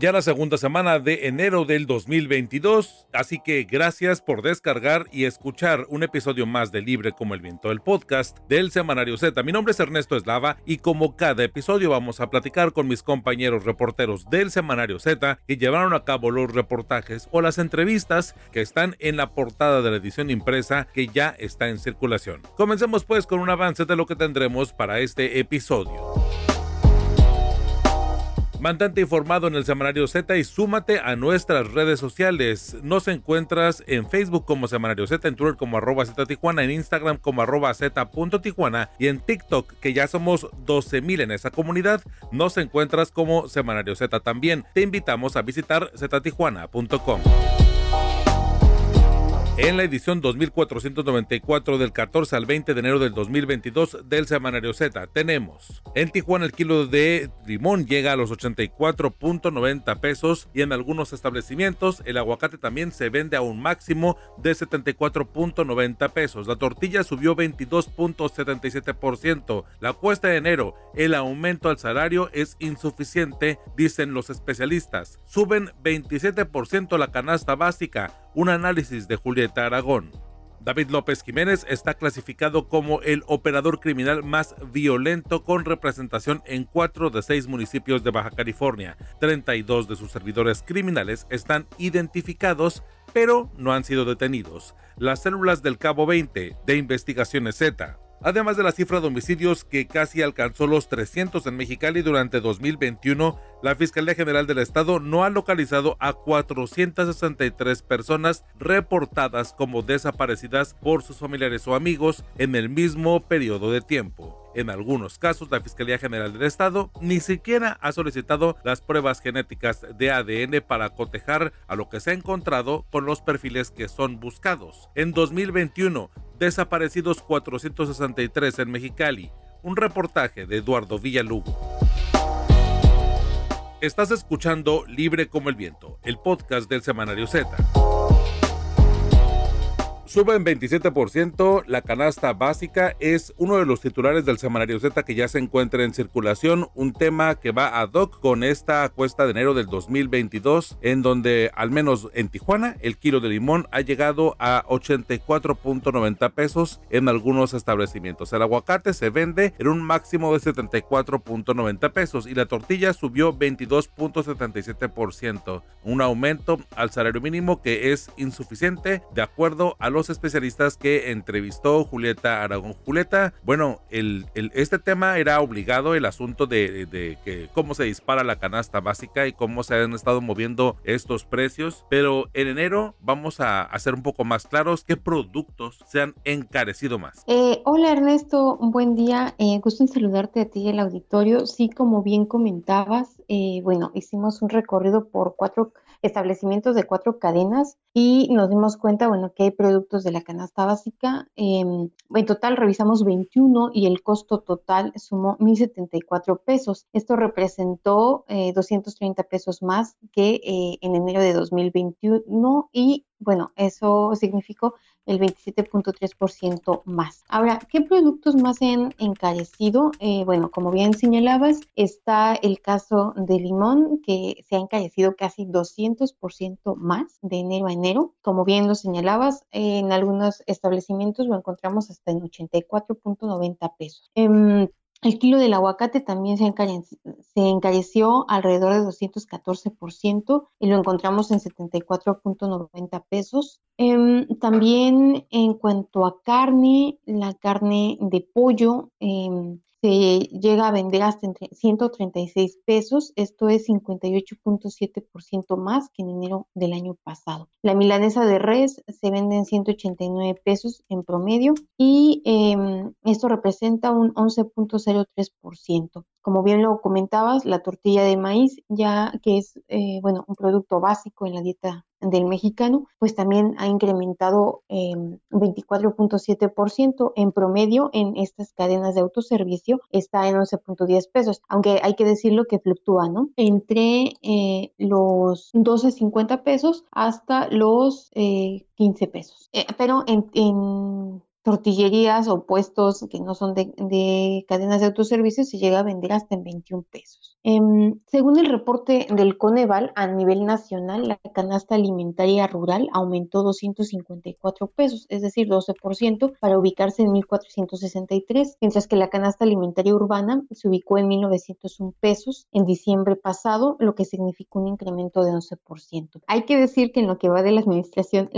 ya la segunda semana de enero del 2022, así que gracias por descargar y escuchar un episodio más de Libre como el viento, el podcast del Semanario Z. Mi nombre es Ernesto Eslava y como cada episodio vamos a platicar con mis compañeros reporteros del Semanario Z que llevaron a cabo los reportajes o las entrevistas que están en la portada de la edición impresa que ya está en circulación. Comencemos pues con un avance de lo que tendremos para este episodio. Mantente informado en el Semanario Z y súmate a nuestras redes sociales. Nos encuentras en Facebook como Semanario Z, en Twitter como arroba Z Tijuana, en Instagram como arroba Z Tijuana y en TikTok, que ya somos 12.000 en esa comunidad, nos encuentras como Semanario Z también. Te invitamos a visitar ztijuana.com. En la edición 2494 del 14 al 20 de enero del 2022 del Semanario Z tenemos en Tijuana el kilo de limón llega a los 84.90 pesos y en algunos establecimientos el aguacate también se vende a un máximo de 74.90 pesos. La tortilla subió 22.77%. La cuesta de enero, el aumento al salario es insuficiente, dicen los especialistas. Suben 27% la canasta básica un análisis de Julieta Aragón. David López Jiménez está clasificado como el operador criminal más violento con representación en cuatro de seis municipios de Baja California. 32 de sus servidores criminales están identificados, pero no han sido detenidos. Las células del Cabo 20 de Investigaciones Z Además de la cifra de homicidios que casi alcanzó los 300 en Mexicali durante 2021, la Fiscalía General del Estado no ha localizado a 463 personas reportadas como desaparecidas por sus familiares o amigos en el mismo periodo de tiempo. En algunos casos, la Fiscalía General del Estado ni siquiera ha solicitado las pruebas genéticas de ADN para cotejar a lo que se ha encontrado con los perfiles que son buscados. En 2021, desaparecidos 463 en Mexicali. Un reportaje de Eduardo Villalugo. Estás escuchando Libre como el Viento, el podcast del Semanario Z. Sube en 27%, la canasta básica es uno de los titulares del semanario Z que ya se encuentra en circulación, un tema que va ad hoc con esta cuesta de enero del 2022, en donde al menos en Tijuana el kilo de limón ha llegado a 84.90 pesos en algunos establecimientos. El aguacate se vende en un máximo de 74.90 pesos y la tortilla subió 22.77%, un aumento al salario mínimo que es insuficiente de acuerdo a los especialistas que entrevistó Julieta Aragón. Julieta, bueno, el, este tema era obligado, el asunto de, de, que cómo se dispara la canasta básica y cómo se han estado moviendo estos precios, pero en enero vamos a hacer un poco más claros qué productos se han encarecido más. Eh, hola Ernesto, buen día, eh, gusto en saludarte a ti y el auditorio. Sí, como bien comentabas, eh, bueno, hicimos un recorrido por cuatro establecimientos de cuatro cadenas y nos dimos cuenta, bueno, que hay productos de la canasta básica. Em, en total revisamos 21 y el costo total sumó 1.074 pesos. Esto representó 230 eh, pesos más que eh, en enero de 2021 y bueno, eso significó el 27.3% más. Ahora, ¿qué productos más se han encarecido? Eh, bueno, como bien señalabas, está el caso de limón, que se ha encarecido casi 200% más de enero a enero. Como bien lo señalabas, en algunos establecimientos lo encontramos hasta en 84.90 pesos. Em, el kilo del aguacate también se, encareció alrededor de 214% y lo encontramos en 74.90 pesos. Em, también en cuanto a carne, la carne de pollo em, se llega a vender hasta entre 136 pesos, esto es 58.7% más que en enero del año pasado. La milanesa de res se vende en 189 pesos en promedio y em, esto representa un 11.03%. Como bien lo comentabas, la tortilla de maíz, ya que es eh, bueno, un producto básico en la dieta del mexicano, pues también ha incrementado 24.7% em, en promedio en estas cadenas de autoservicio, está en 11.10 pesos, aunque hay que decirlo que fluctúa, ¿no? Entre eh, los 12.50 pesos hasta los 15 eh, pesos. Eh, pero en, tortillerías o puestos que no son de, cadenas de autoservicios se llega a vender hasta en 21 pesos. Em, según el reporte del Coneval, a nivel nacional, la canasta alimentaria rural aumentó 254 pesos, es decir, 12%, para ubicarse en 1.463, mientras que la canasta alimentaria urbana se ubicó en 1.901 pesos en diciembre pasado, lo que significó un incremento de 11%. Hay que decir que en lo que va de la administración,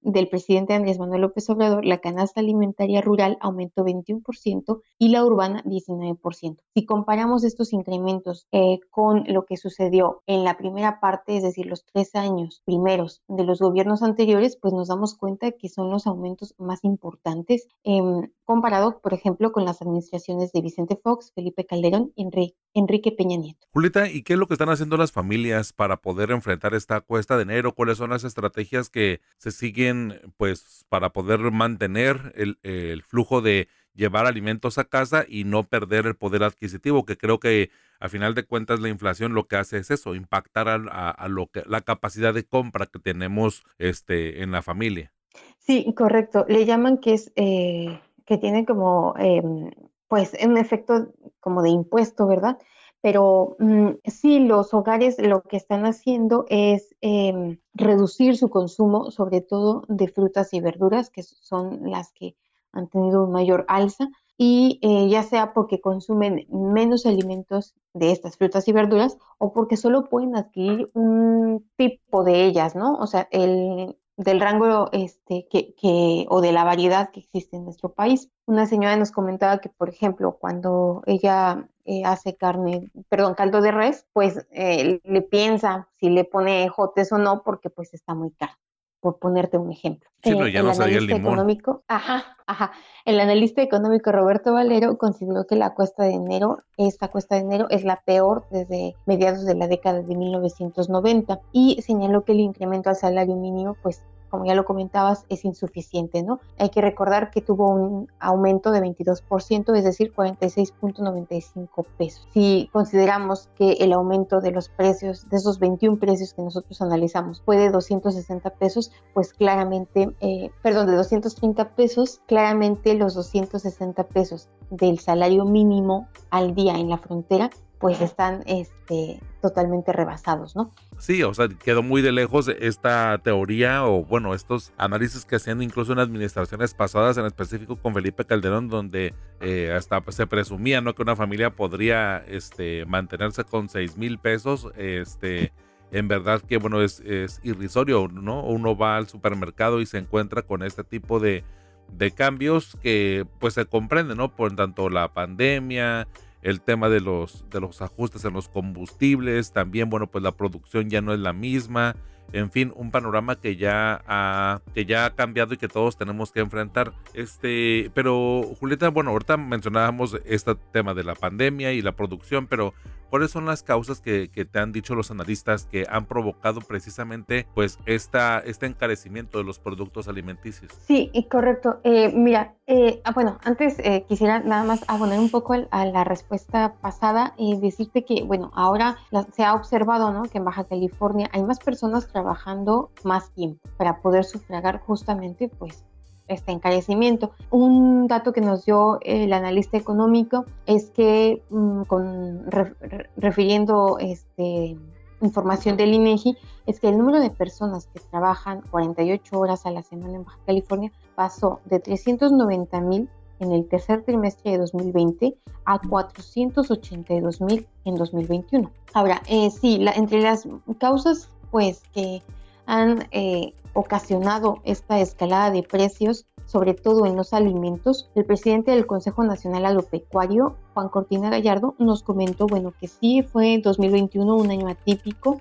del presidente Andrés Manuel López Obrador, la canasta alimentaria rural aumentó 21% y la urbana 19%. Si comparamos estos incrementos eh, con lo que sucedió en la primera parte, es decir, los tres años primeros de los gobiernos anteriores, pues nos damos cuenta que son los aumentos más importantes em, comparado, por ejemplo, con las administraciones de Vicente Fox, Felipe Calderón y Enrique Peña Nieto. Julieta, ¿y qué es lo que están haciendo las familias para poder enfrentar esta cuesta de enero? ¿Cuáles son las estrategias que se siguen, pues, para poder mantener el flujo de llevar alimentos a casa y no perder el poder adquisitivo, que creo que a final de cuentas la inflación lo que hace es eso, impactar a, lo que la capacidad de compra que tenemos este en la familia. Sí, correcto. Le llaman que es eh, que tiene como, em, pues, un efecto como de impuesto, ¿verdad? Pero mm, sí, los hogares lo que están haciendo es em, reducir su consumo, sobre todo de frutas y verduras, que son las que han tenido un mayor alza, y eh, ya sea porque consumen menos alimentos de estas frutas y verduras o porque solo pueden adquirir un tipo de ellas, ¿no? O sea, el, del rango este, que, que, o de la variedad que existe en nuestro país. Una señora nos comentaba que, por ejemplo, cuando ella eh, hace carne, perdón, caldo de res, pues eh, le piensa si le pone jotes o no, porque pues está muy caro, por ponerte un ejemplo. Sí, pero ya el no sabía el limón. Económico, ajá, ajá. El analista económico Roberto Valero consideró que la cuesta de enero, esta cuesta de enero, es la peor desde mediados de la década de 1990 y señaló que el incremento al salario mínimo, pues como ya lo comentabas, es insuficiente, ¿no? Hay que recordar que tuvo un aumento de 22%, es decir, 46.95 pesos. Si consideramos que el aumento de los precios, de esos 21 precios que nosotros analizamos, fue de 260 pesos, pues claramente, eh, perdón, de 230 pesos, claramente los 260 pesos del salario mínimo al día en la frontera pues están este, totalmente rebasados, ¿no? Sí, o sea, quedó muy de lejos esta teoría o bueno, estos análisis que hacían incluso en administraciones pasadas, en específico con Felipe Calderón, donde eh, hasta se presumía, ¿no? Que una familia podría este, mantenerse con 6 mil pesos, este... En verdad que, bueno, es, irrisorio, ¿no? Uno va al supermercado y se encuentra con este tipo de, de cambios que pues se comprende, ¿no? Por tanto la pandemia, el tema de los, de los ajustes en los combustibles, también, bueno, pues la producción ya no es la misma, en fin, un panorama que ya ha, que ya ha cambiado y que todos tenemos que enfrentar. Este, pero Julieta, bueno, ahorita mencionábamos este tema de la pandemia y la producción, pero ¿cuáles son las causas que, te han dicho los analistas que han provocado precisamente pues esta, este encarecimiento de los productos alimenticios? Sí, correcto. Eh, mira, eh, ah, bueno, antes eh, quisiera nada más abonar un poco a la respuesta pasada y decirte que, bueno, ahora se ha observado, ¿no? Que en Baja California hay más personas trabajando más tiempo para poder sufragar justamente pues este encarecimiento. Un dato que nos dio el analista económico es que mm, con, refiriendo este, información del INEGI es que el número de personas que trabajan 48 horas a la semana en Baja California pasó de 390 mil en el tercer trimestre de 2020 a 482 mil en 2021. Ahora, eh, sí, la, entre las causas pues que han eh, ocasionado esta escalada de precios, sobre todo en los alimentos. El presidente del Consejo Nacional Agropecuario, Juan Cortina Gallardo, nos comentó, bueno, que sí fue 2021 un año atípico.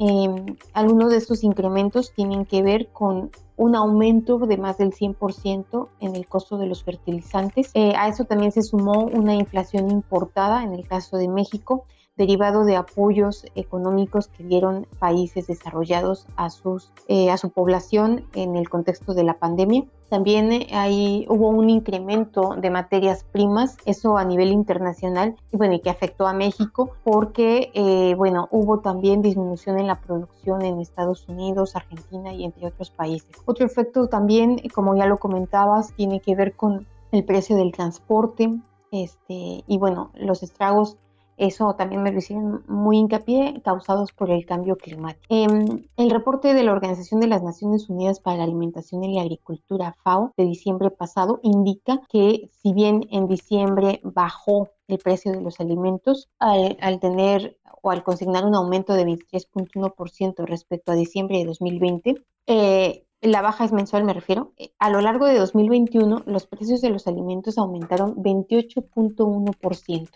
Em, algunos de estos incrementos tienen que ver con un aumento de más del 100% en el costo de los fertilizantes. Eh, a eso también se sumó una inflación importada en el caso de México derivado de apoyos económicos que dieron países desarrollados a, sus, eh, su población en el contexto de la pandemia. También hay, hubo un incremento de materias primas, eso a nivel internacional, y bueno, y que afectó a México porque, eh, bueno, hubo también disminución en la producción en Estados Unidos, Argentina y entre otros países. Otro efecto también, como ya lo comentabas, tiene que ver con el precio del transporte, este, y bueno, los estragos eso también me lo hicieron muy hincapié, causados por el cambio climático. Em, el reporte de la Organización de las Naciones Unidas para la Alimentación y la Agricultura, FAO, de diciembre pasado, indica que si bien en diciembre bajó el precio de los alimentos, al, tener o al consignar un aumento de 23.1% respecto a diciembre de 2020, eh, la baja es mensual, me refiero. Eh, a lo largo de 2021, los precios de los alimentos aumentaron 28.1%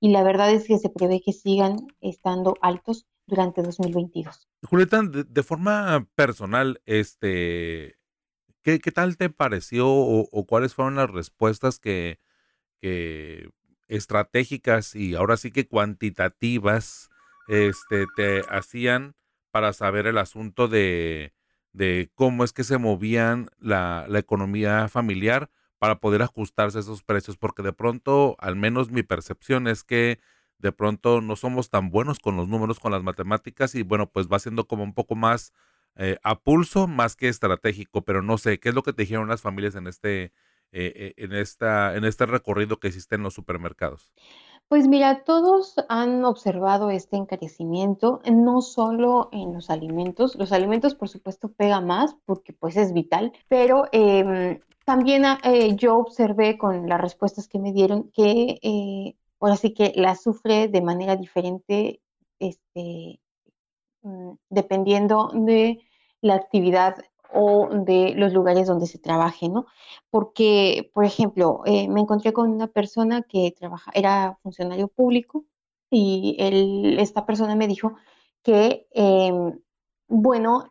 y la verdad es que se prevé que sigan estando altos durante 2022. Julieta, de, forma personal, este, ¿qué, ¿qué, tal te pareció o, cuáles fueron las respuestas que, estratégicas y ahora sí que cuantitativas este, te hacían para saber el asunto de, cómo es que se movían la economía familiar? Para poder ajustarse a esos precios, porque de pronto, al menos mi percepción es que de pronto no somos tan buenos con los números, con las matemáticas, y bueno, pues va siendo como un poco más eh, a pulso, más que estratégico, pero no sé, ¿qué es lo que te dijeron las familias en este, eh, en esta, en este recorrido que hiciste en los supermercados? Pues mira, todos han observado este encarecimiento, no solo en los alimentos. Los alimentos, por supuesto, pega más porque pues es vital, pero eh, también ah, eh, yo observé con las respuestas que me dieron que eh, ahora sí que la sufre de manera diferente este, mm, dependiendo de la actividad o de los lugares donde se trabaje, ¿no? Porque, por ejemplo, eh, me encontré con una persona que trabaja, era funcionario público y esta persona me dijo que, em, bueno,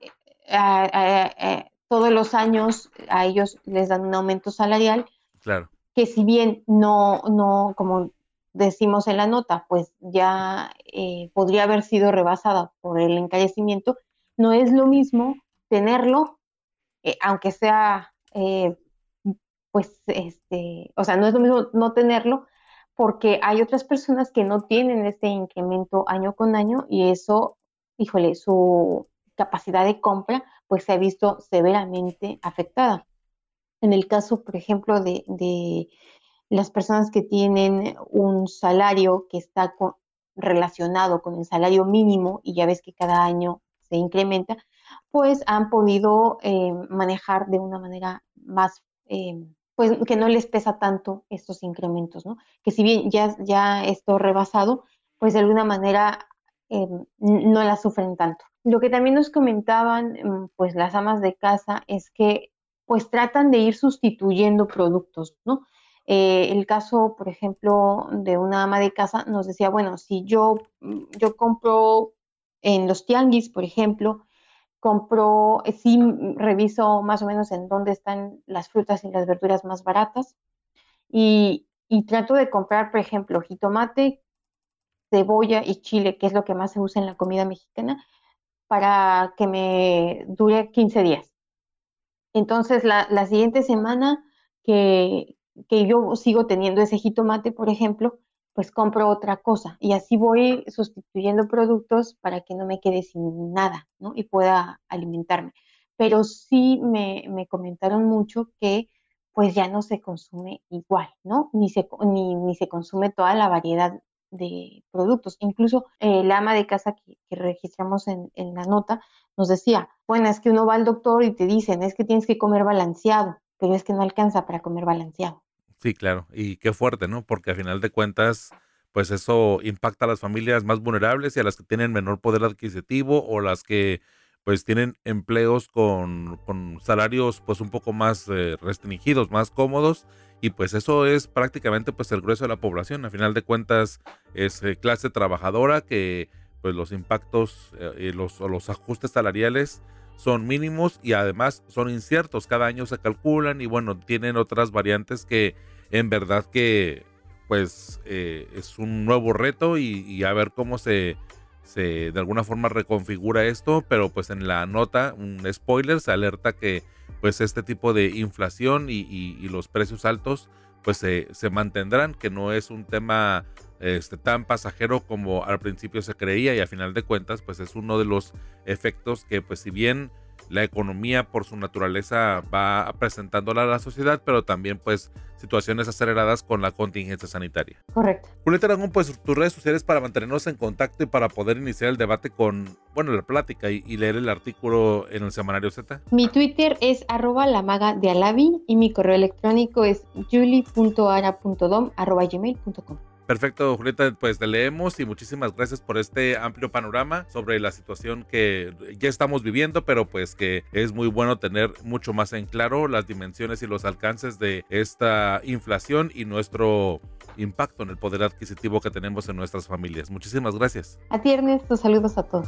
todos los años a ellos les dan un aumento salarial. Claro. Que si bien no, no, como decimos en la nota, pues ya eh, podría haber sido rebasada por el encarecimiento, no es lo mismo tenerlo, eh, aunque sea, eh, pues, este, o sea, no es lo mismo no tenerlo, porque hay otras personas que no tienen este incremento año con año y eso, híjole, su capacidad de compra pues se ha visto severamente afectada. En el caso, por ejemplo, de, las personas que tienen un salario que está relacionado con el salario mínimo y ya ves que cada año se incrementa, pues han podido eh, manejar de una manera más, eh, pues que no les pesa tanto estos incrementos, ¿no? Que si bien ya, ya esto rebasado, pues de alguna manera eh, no la sufren tanto. Lo que también nos comentaban mm, pues las amas de casa es que pues tratan de ir sustituyendo productos, ¿no? Eh, el caso, por ejemplo, de una ama de casa nos decía, bueno, si yo, mm, yo compro en los tianguis, por ejemplo, compro, sí reviso más o menos en dónde están las frutas y las verduras más baratas y, y trato de comprar, por ejemplo, jitomate, cebolla y chile, que es lo que más se usa en la comida mexicana, para que me dure 15 días. Entonces, la, siguiente semana que, que, yo sigo teniendo ese jitomate, por ejemplo, pues compro otra cosa y así voy sustituyendo productos para que no me quede sin nada, ¿no? Y pueda alimentarme. Pero sí me, me comentaron mucho que pues ya no se consume igual, ¿no? Ni se, ni, ni se consume toda la variedad de productos. Incluso eh, la ama de casa que, registramos en, la nota nos decía, bueno, es que uno va al doctor y te dicen, es que tienes que comer balanceado, pero es que no alcanza para comer balanceado. Sí, claro, y qué fuerte, ¿no? Porque a final de cuentas, pues eso impacta a las familias más vulnerables y a las que tienen menor poder adquisitivo o las que pues tienen empleos con, salarios pues un poco más eh, restringidos, más cómodos y pues eso es prácticamente pues el grueso de la población. A final de cuentas es eh, clase trabajadora que pues los impactos eh, los, o los ajustes salariales son mínimos y además son inciertos. Cada año se calculan y bueno, tienen otras variantes que en verdad que pues eh, es un nuevo reto y, a ver cómo se, se de alguna forma reconfigura esto, pero pues en la nota, un spoiler, se alerta que pues este tipo de inflación y, los precios altos pues se, se, mantendrán, que no es un tema este, tan pasajero como al principio se creía y a final de cuentas pues es uno de los efectos que pues si bien la economía por su naturaleza va presentándola a la sociedad, pero también pues situaciones aceleradas con la contingencia sanitaria. Correcto. Julieta Aragón, pues tus redes sociales para mantenernos en contacto y para poder iniciar el debate con, bueno, la plática y, leer el artículo en el semanario Z. Mi Twitter es arroba la maga de Alavi y mi correo electrónico es julie.ara.dom arroba gmail.com. Perfecto, Julieta, pues te leemos y muchísimas gracias por este amplio panorama sobre la situación que ya estamos viviendo, pero pues que es muy bueno tener mucho más en claro las dimensiones y los alcances de esta inflación y nuestro impacto en el poder adquisitivo que tenemos en nuestras familias. Muchísimas gracias. A ti, Ernesto, saludos a todos.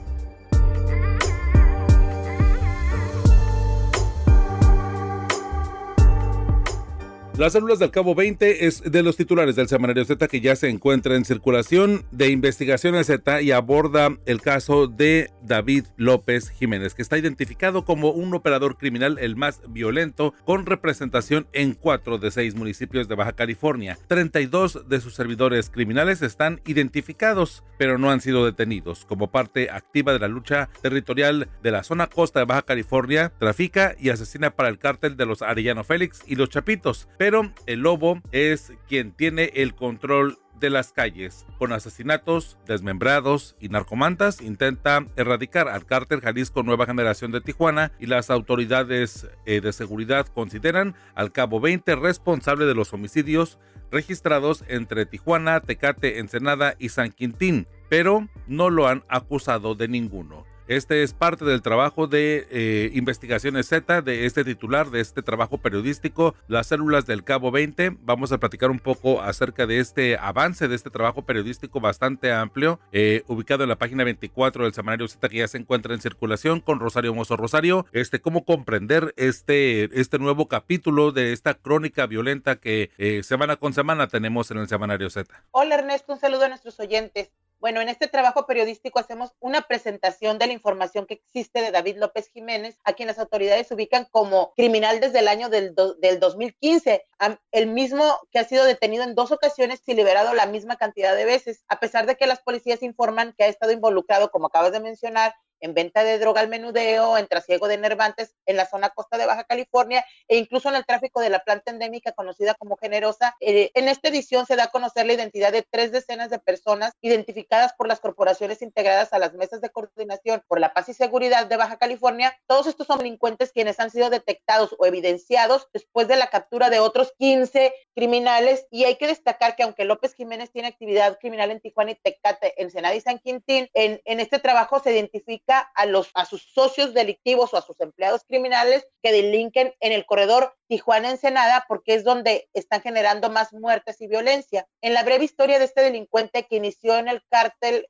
Las células del Cabo 20 es de los titulares del semanario Z que ya se encuentra en circulación de investigación Z y aborda el caso de David López Jiménez, que está identificado como un operador criminal el más violento con representación en cuatro de seis municipios de Baja California. 32 de sus servidores criminales están identificados, pero no han sido detenidos. Como parte activa de la lucha territorial de la zona costa de Baja California, trafica y asesina para el cártel de los Arellano Félix y los Chapitos. Pero el lobo es quien tiene el control de las calles. Con asesinatos, desmembrados y narcomantas, intenta erradicar al cártel Jalisco Nueva Generación de Tijuana y las autoridades eh, de seguridad consideran al cabo 20 responsable de los homicidios registrados entre Tijuana, Tecate, Ensenada y San Quintín, pero no lo han acusado de ninguno. Este es parte del trabajo de eh, investigaciones Z, de este titular, de este trabajo periodístico, las células del Cabo 20. Vamos a platicar un poco acerca de este avance, de este trabajo periodístico bastante amplio, eh, ubicado en la página 24 del semanario Z que ya se encuentra en circulación con Rosario Mozo Rosario. Este, cómo comprender este, este nuevo capítulo de esta crónica violenta que eh, semana con semana tenemos en el semanario Z. Hola Ernesto, un saludo a nuestros oyentes. Bueno, en este trabajo periodístico hacemos una presentación de la información que existe de David López Jiménez, a quien las autoridades ubican como criminal desde el año del, del 2015, el mismo que ha sido detenido en dos ocasiones y liberado la misma cantidad de veces, a pesar de que las policías informan que ha estado involucrado, como acabas de mencionar, en venta de droga al menudeo, en trasiego de nervantes en la zona costa de Baja California e incluso en el tráfico de la planta endémica conocida como Generosa. Eh, en esta edición se da a conocer la identidad de tres decenas de personas identificadas por las corporaciones integradas a las mesas de coordinación por la paz y seguridad de Baja California. Todos estos son delincuentes quienes han sido detectados o evidenciados después de la captura de otros 15 criminales y hay que destacar que aunque López Jiménez tiene actividad criminal en Tijuana y Tecate, en Senada y San Quintín, en, en este trabajo se identifica a, los, a sus socios delictivos o a sus empleados criminales que delinquen en el corredor Tijuana-Ensenada porque es donde están generando más muertes y violencia. En la breve historia de este delincuente que inició en el cártel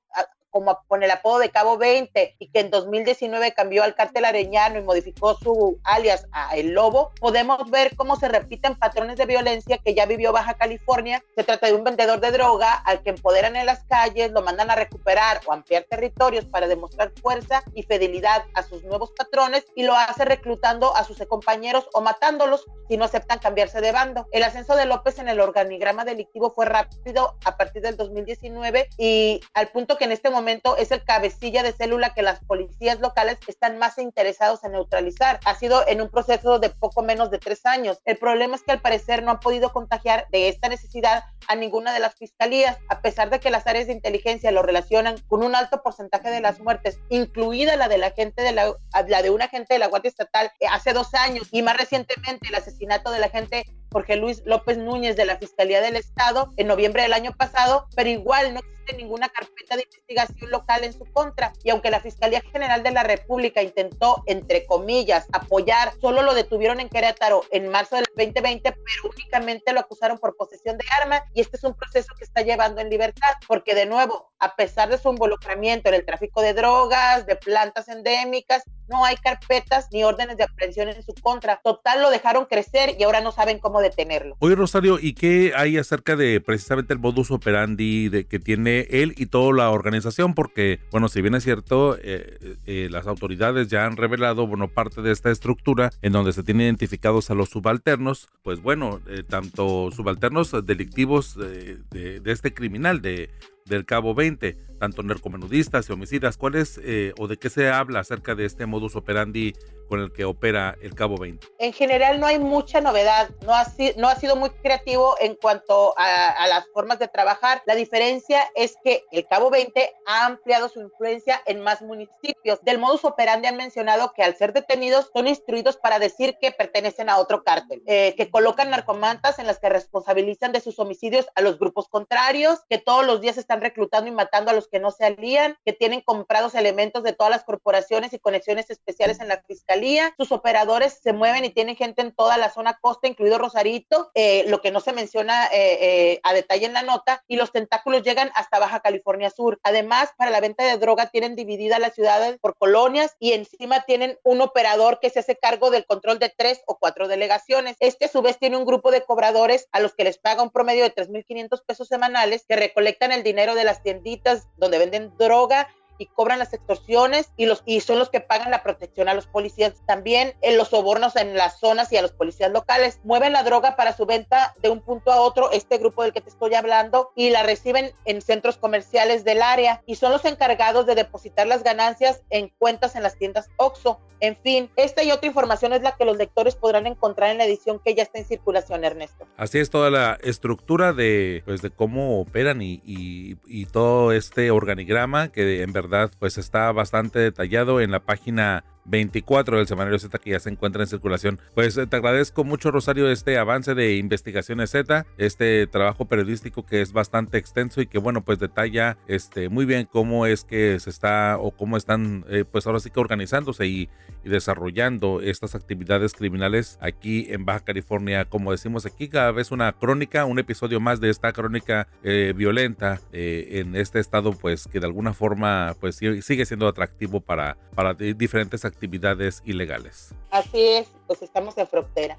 como con el apodo de Cabo 20 y que en 2019 cambió al cártel areñano y modificó su alias a El Lobo, podemos ver cómo se repiten patrones de violencia que ya vivió Baja California. Se trata de un vendedor de droga al que empoderan en las calles, lo mandan a recuperar o ampliar territorios para demostrar fuerza y fidelidad a sus nuevos patrones y lo hace reclutando a sus compañeros o matándolos si no aceptan cambiarse de bando. El ascenso de López en el organigrama delictivo fue rápido a partir del 2019 y al punto que en este momento momento es el cabecilla de célula que las policías locales están más interesados en neutralizar. Ha sido en un proceso de poco menos de tres años. El problema es que al parecer no han podido contagiar de esta necesidad a ninguna de las fiscalías, a pesar de que las áreas de inteligencia lo relacionan con un alto porcentaje de las muertes, incluida la de la gente de la, la de un agente de la Guardia Estatal eh, hace dos años y más recientemente el asesinato del agente Jorge Luis López Núñez de la Fiscalía del Estado en noviembre del año pasado, pero igual no existe ninguna carpeta de investigación local en su contra. Y aunque la Fiscalía General de la República intentó, entre comillas, apoyar, solo lo detuvieron en Querétaro en marzo del 2020, pero únicamente lo acusaron por posesión de arma y este es un proceso que está llevando en libertad, porque de nuevo, a pesar de su involucramiento en el tráfico de drogas, de plantas endémicas, no hay carpetas ni órdenes de aprehensión en su contra. Total, lo dejaron crecer y ahora no saben cómo detenerlo. Oye, Rosario, ¿y qué hay acerca de precisamente el modus operandi de, que tiene él y toda la organización? Porque, bueno, si bien es cierto, eh, eh, las autoridades ya han revelado, bueno, parte de esta estructura en donde se tienen identificados a los subalternos, pues bueno, eh, tanto subalternos delictivos de, este criminal, de del Cabo 20, tanto narcomenudistas y homicidas. ¿Cuál es eh, o de qué se habla acerca de este modus operandi con el que opera el Cabo 20? En general no hay mucha novedad, no ha, no ha sido muy creativo en cuanto a, a, las formas de trabajar. La diferencia es que el Cabo 20 ha ampliado su influencia en más municipios. Del modus operandi han mencionado que al ser detenidos son instruidos para decir que pertenecen a otro cártel, eh, que colocan narcomantas en las que responsabilizan de sus homicidios a los grupos contrarios, que todos los días están reclutando y matando a los que no se alían, que tienen comprados elementos de todas las corporaciones y conexiones especiales en la fiscalía. Sus operadores se mueven y tienen gente en toda la zona costa, incluido Rosarito, eh, lo que no se menciona eh, eh, a detalle en la nota, y los tentáculos llegan hasta Baja California Sur. Además, para la venta de droga tienen dividida las ciudades por colonias y encima tienen un operador que se hace cargo del control de tres o cuatro delegaciones. Este a su vez tiene un grupo de cobradores a los que les paga un promedio de 3.500 pesos semanales que recolectan el dinero de las tienditas donde venden droga y cobran las extorsiones y, los, y son los que pagan la protección a los policías. También en los sobornos en las zonas y a los policías locales. Mueven la droga para su venta de un punto a otro, este grupo del que te estoy hablando, y la reciben en centros comerciales del área y son los encargados de depositar las ganancias en cuentas en las tiendas OXO. En fin, esta y otra información es la que los lectores podrán encontrar en la edición que ya está en circulación, Ernesto. Así es toda la estructura de, pues, de cómo operan y, y, y todo este organigrama que en verdad pues está bastante detallado en la página 24 del semanario Z que ya se encuentra en circulación. Pues eh, te agradezco mucho Rosario este avance de investigaciones Z, este trabajo periodístico que es bastante extenso y que bueno pues detalla este muy bien cómo es que se está o cómo están eh, pues ahora sí que organizándose y, desarrollando estas actividades criminales aquí en Baja California. Como decimos aquí cada vez una crónica, un episodio más de esta crónica eh, violenta en este estado pues que de alguna forma pues sigue siendo atractivo para, para diferentes actividades ilegales. Así es, pues estamos en frontera.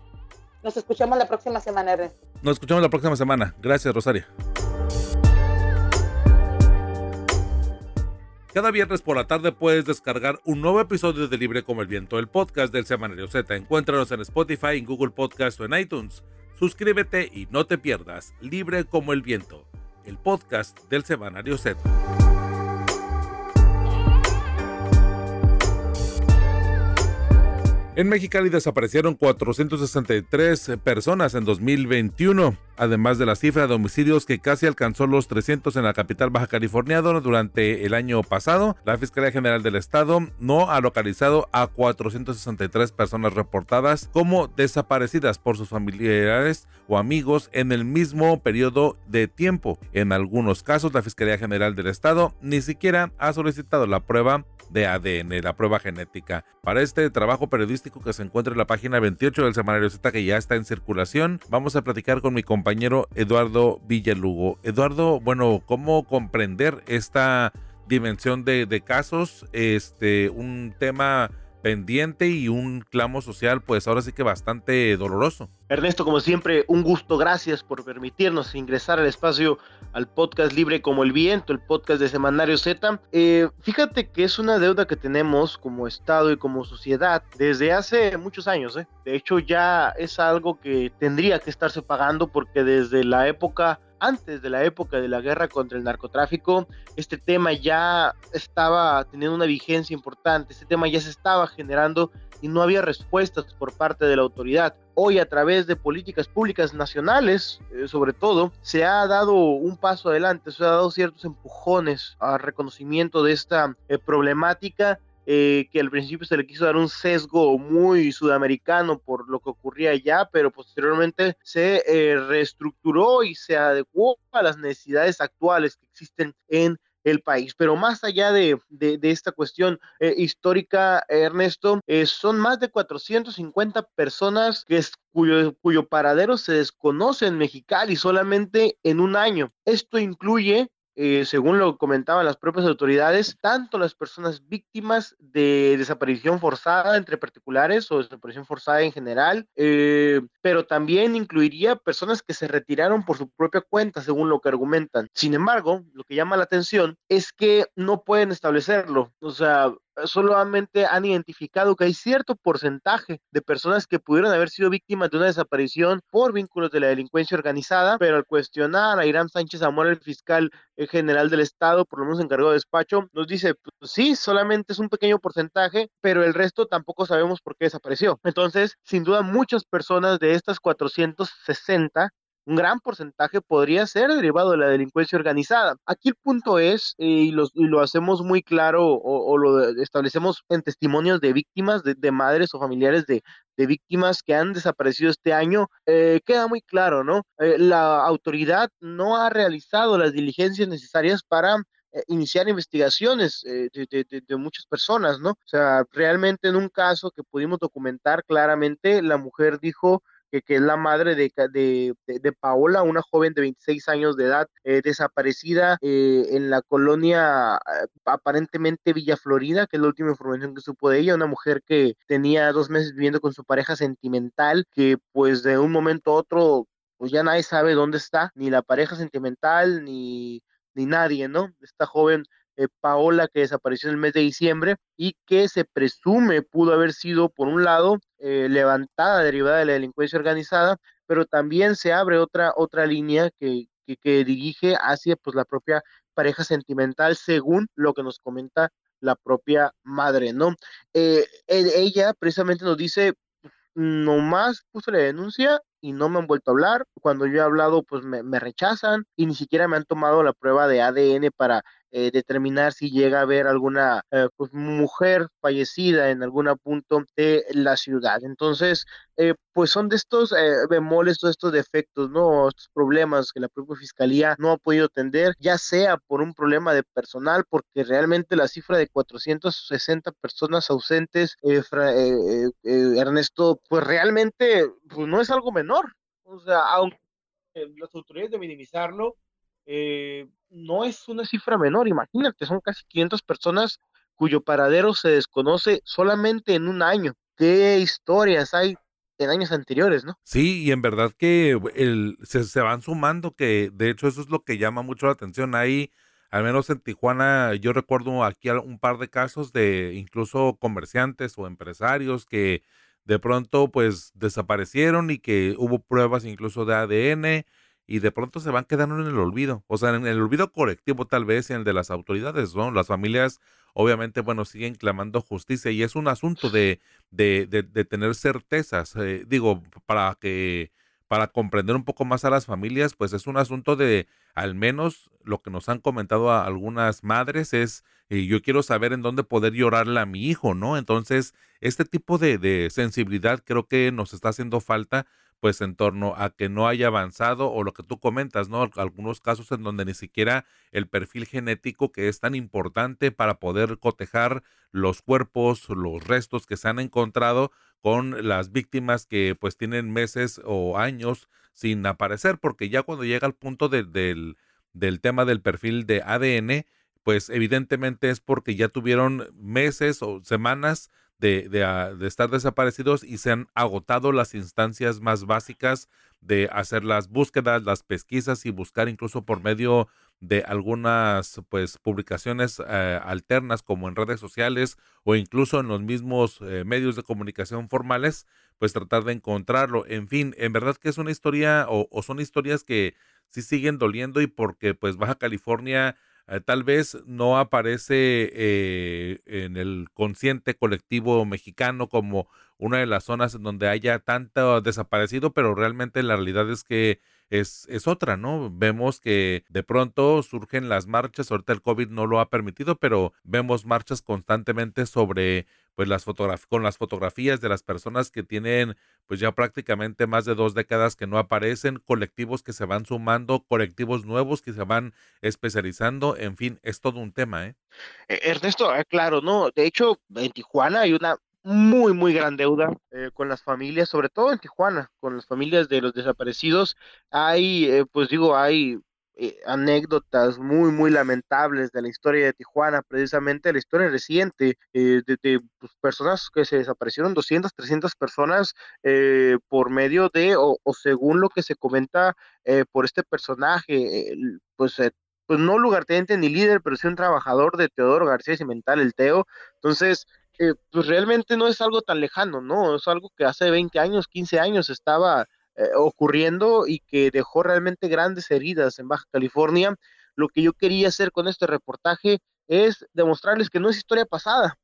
Nos escuchamos la próxima semana, Ernesto. Nos escuchamos la próxima semana. Gracias, Rosaria. Cada viernes por la tarde puedes descargar un nuevo episodio de Libre como el Viento, el podcast del Semanario Z. Encuéntranos en Spotify, en Google Podcast o en iTunes. Suscríbete y no te pierdas Libre como el Viento, el podcast del Semanario Z. En Mexicali desaparecieron 463 personas en 2021, además de la cifra de homicidios que casi alcanzó los 300 en la capital baja californiana durante el año pasado. La Fiscalía General del Estado no ha localizado a 463 personas reportadas como desaparecidas por sus familiares o amigos en el mismo periodo de tiempo. En algunos casos, la Fiscalía General del Estado ni siquiera ha solicitado la prueba de ADN, la prueba genética. Para este trabajo periodístico que se encuentra en la página 28 del semanario Z que ya está en circulación, vamos a platicar con mi compañero Eduardo Villalugo. Eduardo, bueno, ¿cómo comprender esta dimensión de, de casos? Este, un tema pendiente y un clamo social, pues ahora sí que bastante doloroso. Ernesto, como siempre, un gusto, gracias por permitirnos ingresar al espacio al podcast Libre como el Viento, el podcast de Semanario Z. Eh, fíjate que es una deuda que tenemos como Estado y como sociedad desde hace muchos años. ¿eh? De hecho, ya es algo que tendría que estarse pagando porque desde la época antes de la época de la guerra contra el narcotráfico, este tema ya estaba teniendo una vigencia importante, este tema ya se estaba generando y no había respuestas por parte de la autoridad. Hoy a través de políticas públicas nacionales, eh, sobre todo, se ha dado un paso adelante, se ha dado ciertos empujones al reconocimiento de esta eh, problemática eh, que al principio se le quiso dar un sesgo muy sudamericano por lo que ocurría allá, pero posteriormente se eh, reestructuró y se adecuó a las necesidades actuales que existen en el país. Pero más allá de, esta cuestión eh, histórica, Ernesto, son más de 450 personas cuyo, cuyo paradero se desconoce en Mexicali solamente en un año. Esto incluye eh, según lo comentaban las propias autoridades, tanto las personas víctimas de desaparición forzada entre particulares o desaparición forzada en general, eh, pero también incluiría personas que se retiraron por su propia cuenta, según lo que argumentan. Sin embargo, lo que llama la atención es que no pueden establecerlo. O sea, solamente han identificado que hay cierto porcentaje de personas que pudieron haber sido víctimas de una desaparición por vínculos de la delincuencia organizada, pero al cuestionar a Irán Sánchez Amor, el fiscal eh, general del Estado, por lo menos encargado de despacho, nos dice, pues, sí, solamente es un pequeño porcentaje, pero el resto tampoco sabemos por qué desapareció. Entonces, sin duda, muchas personas de estas 460 un gran porcentaje podría ser derivado de la delincuencia organizada. Aquí el punto es, eh, y, lo hacemos muy claro o, lo establecemos en testimonios de víctimas, de, madres o familiares de, víctimas que han desaparecido este año, eh, queda muy claro, ¿no? Eh, la autoridad no ha realizado las diligencias necesarias para iniciar investigaciones de, de, muchas personas, ¿no? O sea, realmente en un caso que pudimos documentar claramente, la mujer dijo que, es la madre de, de, de, Paola, una joven de 26 años de edad, eh, desaparecida eh, en la colonia eh, aparentemente Villa Florida, que es la última información que supo de ella, una mujer que tenía dos meses viviendo con su pareja sentimental, que pues de un momento a otro pues ya nadie sabe dónde está, ni la pareja sentimental, ni, ni nadie, ¿no? Esta joven Paola que desapareció en el mes de diciembre y que se presume pudo haber sido, por un lado, eh, levantada derivada de la delincuencia organizada, pero también se abre otra, otra línea que, que, dirige hacia pues, la propia pareja sentimental, según lo que nos comenta la propia madre, ¿no? Eh, ella precisamente nos dice, nomás puse la denuncia y no me han vuelto a hablar. Cuando yo he hablado, pues me, me rechazan y ni siquiera me han tomado la prueba de ADN para eh, determinar si llega a haber alguna eh, pues, mujer fallecida en algún punto de la ciudad. Entonces, eh, pues son de estos bemoles, todos estos defectos, ¿no? Estos problemas que la propia fiscalía no ha podido atender, ya sea por un problema de personal, porque realmente la cifra de 460 personas ausentes, Ernesto, pues realmente pues no es algo menor. O sea, aunque las autoridades de minimizarlo, eh, no es una cifra menor, imagínate, son casi 500 personas cuyo paradero se desconoce solamente en un año. ¿Qué historias hay en años anteriores, no? Sí, y en verdad que el, se, se, van sumando, que de hecho eso es lo que llama mucho la atención. Ahí, al menos en Tijuana, yo recuerdo aquí un par de casos de incluso comerciantes o empresarios que de pronto pues desaparecieron y que hubo pruebas incluso de ADN y de pronto se van quedando en el olvido, o sea, en el olvido colectivo tal vez y en el de las autoridades, ¿no? Las familias obviamente, bueno, siguen clamando justicia y es un asunto de, de, de, tener certezas, eh, digo, para que para comprender un poco más a las familias, pues es un asunto de, al menos lo que nos han comentado algunas madres es, eh, yo quiero saber en dónde poder llorarle a mi hijo, ¿no? Entonces, este tipo de, de sensibilidad creo que nos está haciendo falta pues en torno a que no haya avanzado o lo que tú comentas, ¿no? Algunos casos en donde ni siquiera el perfil genético que es tan importante para poder cotejar los cuerpos, los restos que se han encontrado con las víctimas que pues tienen meses o años sin aparecer, porque ya cuando llega al punto del, del tema del perfil de ADN, pues evidentemente es porque ya tuvieron meses o semanas Ah, de, estar desaparecidos y se han agotado las instancias más básicas de hacer las búsquedas, las pesquisas y buscar incluso por medio de algunas pues publicaciones eh, alternas como en redes sociales o incluso en los mismos eh, medios de comunicación formales, pues tratar de encontrarlo. En fin, en verdad que es una historia o, o son historias que sí siguen doliendo y porque pues Baja California eh, tal vez no aparece eh, en el consciente colectivo mexicano como una de las zonas en donde haya tanto desaparecido, pero realmente la realidad es que es, es otra, ¿no? Vemos que de pronto surgen las marchas, ahorita el COVID no lo ha permitido, pero vemos marchas constantemente sobre pues las con las fotografías de las personas que tienen pues ya prácticamente más de dos décadas que no aparecen, colectivos que se van sumando, colectivos nuevos que se van especializando, en fin, es todo un tema, ¿eh? E, Ernesto, ah, claro, no, de hecho en Tijuana hay una muy, muy gran deuda eh, con las familias, sobre todo en Tijuana, con las familias de los desaparecidos. Hay, eh, pues digo, hay eh, anécdotas muy, muy lamentables de la historia de Tijuana, precisamente la historia reciente eh, de, pues, personas que se desaparecieron, 200, 300 personas eh, por medio de, o, según lo que se comenta por este personaje, pues pues no lugarteniente ni líder, pero sí un trabajador de Teodoro García Cimental, el Teo. Entonces, pues realmente no es algo tan lejano, ¿no? Es algo que hace 20 años, 15 años estaba eh, ocurriendo y que dejó realmente grandes heridas en Baja California. Lo que yo quería hacer con este reportaje es demostrarles que no es historia pasada,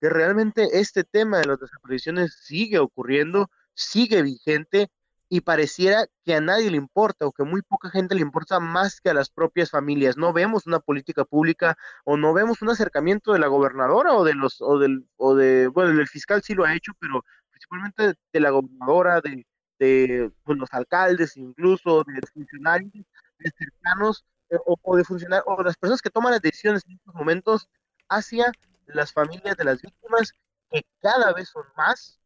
que realmente este tema de las desapariciones sigue ocurriendo, sigue vigente y pareciera que a nadie le importa o que muy poca gente le importa más que a las propias familias. No vemos una política pública o no vemos un acercamiento de la gobernadora o de los o del o de bueno, el fiscal sí lo ha hecho, pero principalmente de la gobernadora de de los alcaldes, incluso de funcionarios de cercanos eh, o, de funcionar o las personas que toman las decisiones en estos momentos hacia las familias de las víctimas que cada vez son más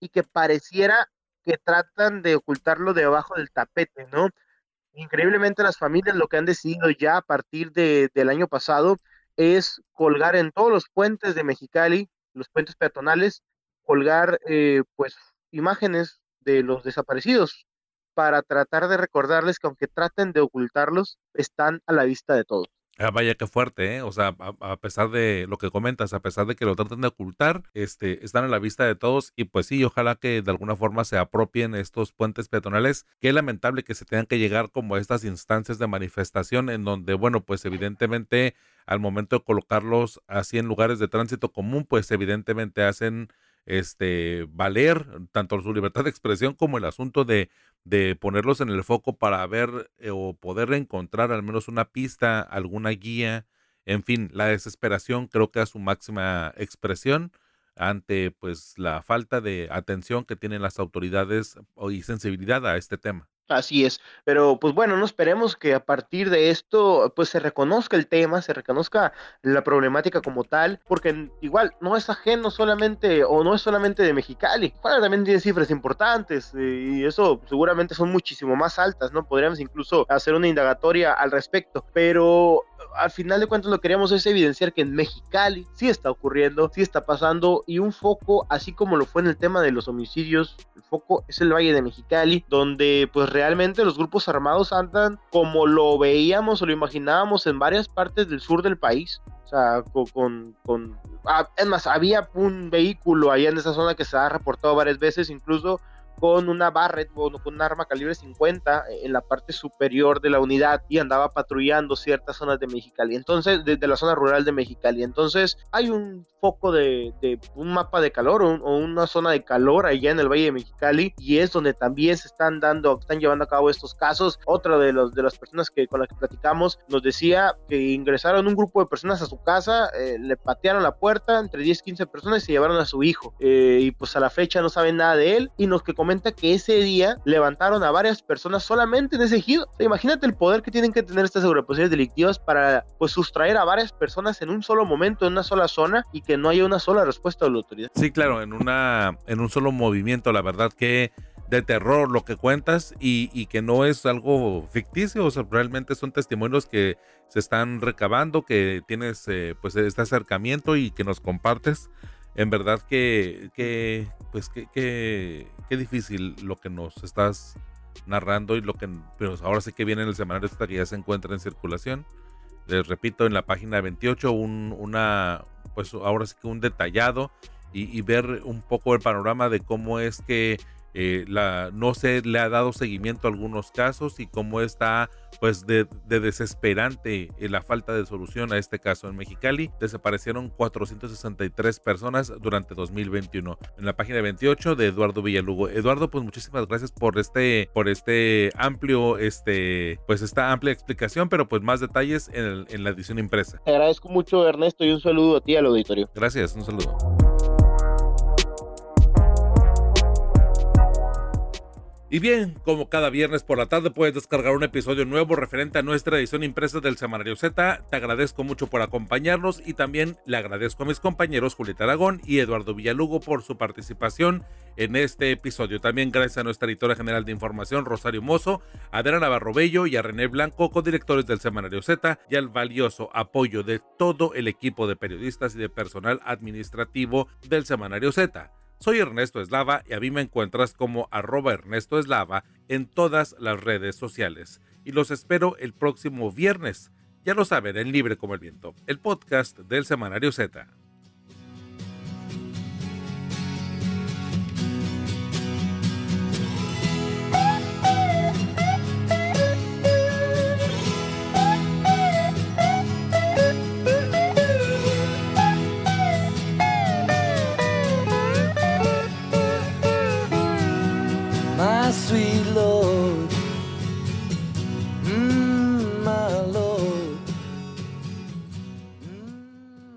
y que pareciera que tratan de ocultarlo debajo del tapete, ¿no? Increíblemente las familias lo que han decidido ya a partir de, del año pasado es colgar en todos los puentes de Mexicali, los puentes peatonales, colgar eh, pues imágenes de los desaparecidos para tratar de recordarles que aunque traten de ocultarlos, están a la vista de todos. Ah, vaya que fuerte, ¿eh? O sea, a, pesar de lo que comentas, a pesar de que lo traten de ocultar, este, están a la vista de todos y pues sí, ojalá que de alguna forma se apropien estos puentes peatonales. Qué lamentable que se tengan que llegar como a estas instancias de manifestación en donde, bueno, pues evidentemente al momento de colocarlos así en lugares de tránsito común, pues evidentemente hacen este, valer tanto su libertad de expresión como el asunto de, de ponerlos en el foco para ver eh, o poder encontrar al menos una pista, alguna guía, en fin, la desesperación creo que es su máxima expresión ante pues la falta de atención que tienen las autoridades y sensibilidad a este tema. Así es, pero pues bueno, no esperemos que a partir de esto pues se reconozca el tema, se reconozca la problemática como tal, porque igual no es ajeno solamente o no es solamente de Mexicali, bueno, también tiene cifras importantes eh, y eso seguramente son muchísimo más altas, ¿no? Podríamos incluso hacer una indagatoria al respecto, pero al final de cuentas lo que queríamos es evidenciar que en Mexicali sí está ocurriendo, sí está pasando y un foco, así como lo fue en el tema de los homicidios, el foco es el Valle de Mexicali, donde pues realmente los grupos armados andan como lo veíamos o lo imaginábamos en varias partes del sur del país. O sea, con, con, ah, es más, había un vehículo allá en esa zona que se ha reportado varias veces, incluso con una Barrett o con un arma calibre 50 en la parte superior de la unidad y andaba patrullando ciertas zonas de Mexicali. Entonces, desde la zona rural de Mexicali. Entonces, hay un foco de, un mapa de calor o, una zona de calor allá en el Valle de Mexicali y es donde también se están dando, están llevando a cabo estos casos. Otra de, los, de las personas que con las que platicamos nos decía que ingresaron un grupo de personas a su casa, eh, le patearon la puerta entre 10 y 15 personas y se llevaron a su hijo. Eh, y pues a la fecha no saben nada de él y nos que que ese día levantaron a varias personas solamente en ese ejido. imagínate el poder que tienen que tener estas agrupaciones delictivas para pues sustraer a varias personas en un solo momento, en una sola zona y que no haya una sola respuesta de la autoridad. Sí, claro, en una en un solo movimiento, la verdad que de terror lo que cuentas y, que no es algo ficticio, o sea, realmente son testimonios que se están recabando, que tienes eh, pues este acercamiento y que nos compartes en verdad que, que pues que, que, difícil lo que nos estás narrando y lo que pero ahora sí que viene en el semanario esta que ya se encuentra en circulación. Les repito, en la página 28, un, una, pues ahora sí que un detallado y, ver un poco el panorama de cómo es que eh, la, no se le ha dado seguimiento a algunos casos y cómo está pues de, desesperante la falta de solución a este caso en Mexicali. Desaparecieron 463 personas durante 2021. En la página 28 de Eduardo Villalugo. Eduardo, pues muchísimas gracias por este, por este amplio, este, pues esta amplia explicación, pero pues más detalles en, en la edición impresa. Te agradezco mucho, Ernesto, y un saludo a ti al auditorio. Gracias, un saludo. Y bien, como cada viernes por la tarde puedes descargar un episodio nuevo referente a nuestra edición impresa del Semanario Z. Te agradezco mucho por acompañarnos y también le agradezco a mis compañeros Julieta Aragón y Eduardo Villalugo por su participación en este episodio. También gracias a nuestra editora general de información Rosario Mozo, a Navarro Bello y a René Blanco, codirectores del Semanario Z y al valioso apoyo de todo el equipo de periodistas y de personal administrativo del Semanario Z. Soy Ernesto Eslava y a mí me encuentras como arroba Ernesto Eslava en todas las redes sociales. Y los espero el próximo viernes. Ya lo saben, en Libre como el Viento, el podcast del Semanario Z.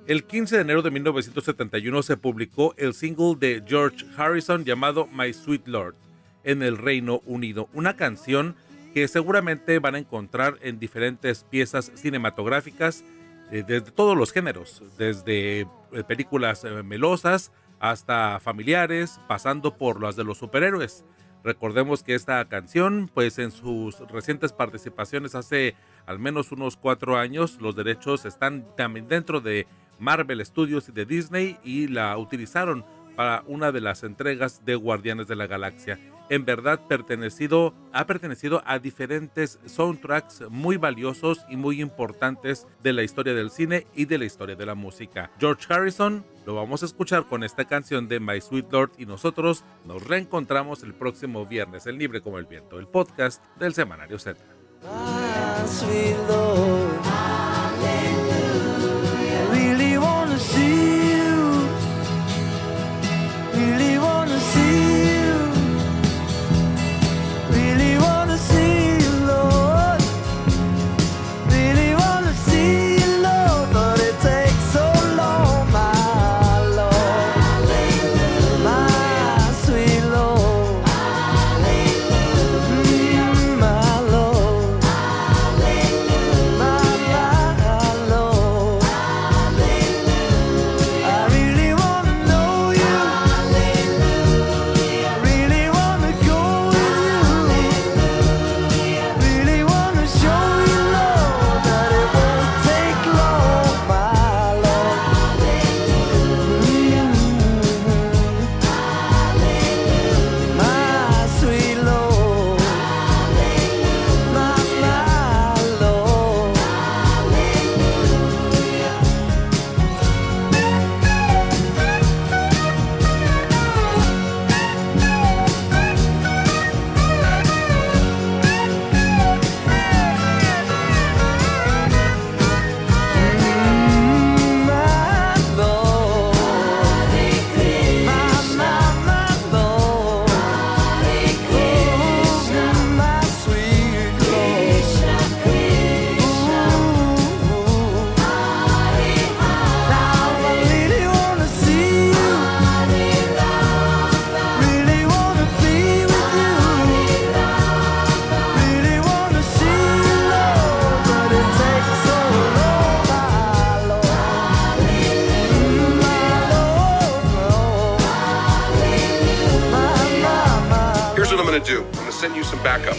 El 15 de enero de 1971 se publicó el single de George Harrison llamado My Sweet Lord en el Reino Unido, una canción que seguramente van a encontrar en diferentes piezas cinematográficas eh, de todos los géneros, desde eh, películas eh, melosas hasta familiares, pasando por las de los superhéroes. Recordemos que esta canción, pues en sus recientes participaciones hace al menos unos cuatro años, los derechos están también dentro de Marvel Studios y de Disney y la utilizaron para una de las entregas de Guardianes de la Galaxia. En verdad ha pertenecido a diferentes soundtracks muy valiosos y muy importantes de la historia del cine y de la historia de la música. George Harrison lo vamos a escuchar con esta canción de My Sweet Lord y nosotros nos reencontramos el próximo viernes en Libre como el Viento, el podcast del Semanario Z. backup.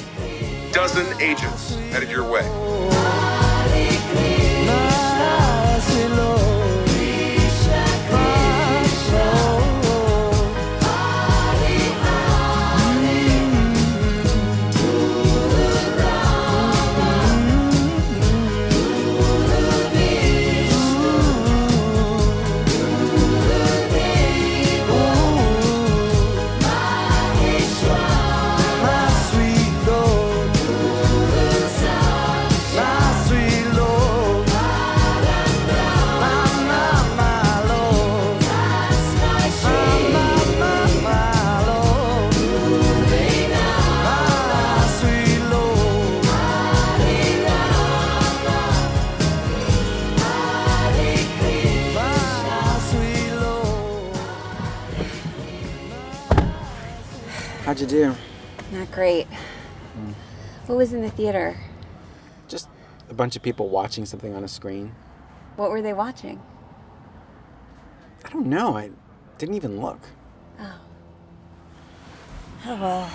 Dozen agents headed your way. How'd you do? Not great. Mm. What was in the theater? Just a bunch of people watching something on a screen. What were they watching? I don't know. I didn't even look. Oh. Oh well.